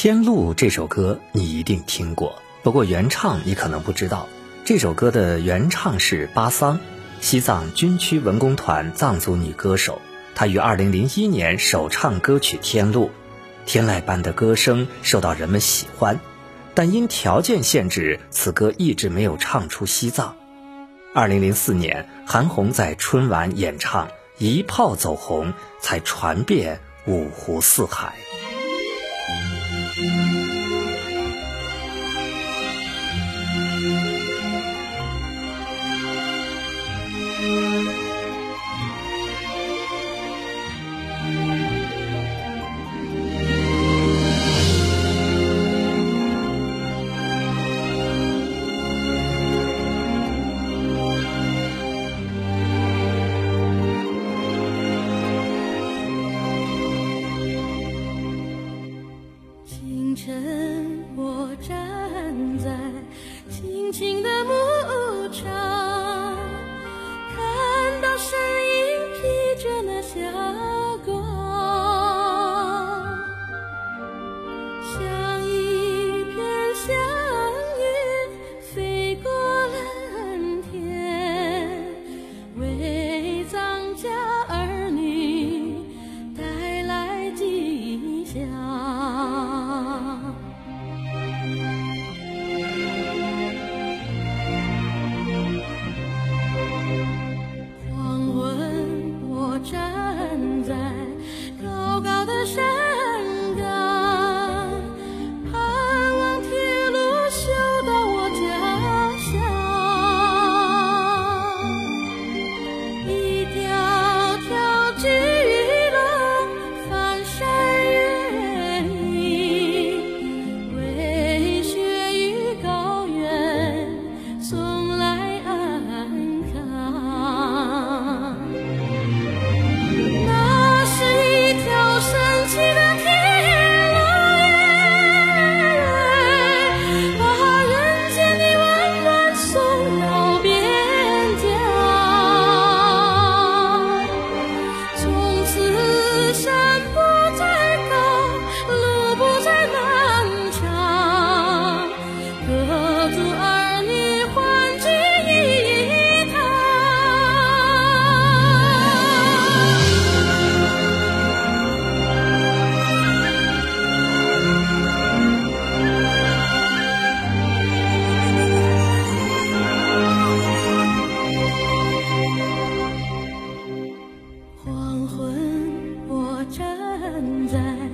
天路》这首歌你一定听过，不过原唱你可能不知道。这首歌的原唱是巴桑，西藏军区文工团藏族女歌手。她于2001年首唱歌曲《天路》，天籁般的歌声受到人们喜欢，但因条件限制，此歌一直没有唱出西藏。2004年，韩红在春晚演唱，一炮走红，才传遍五湖四海。Thank you. 存在。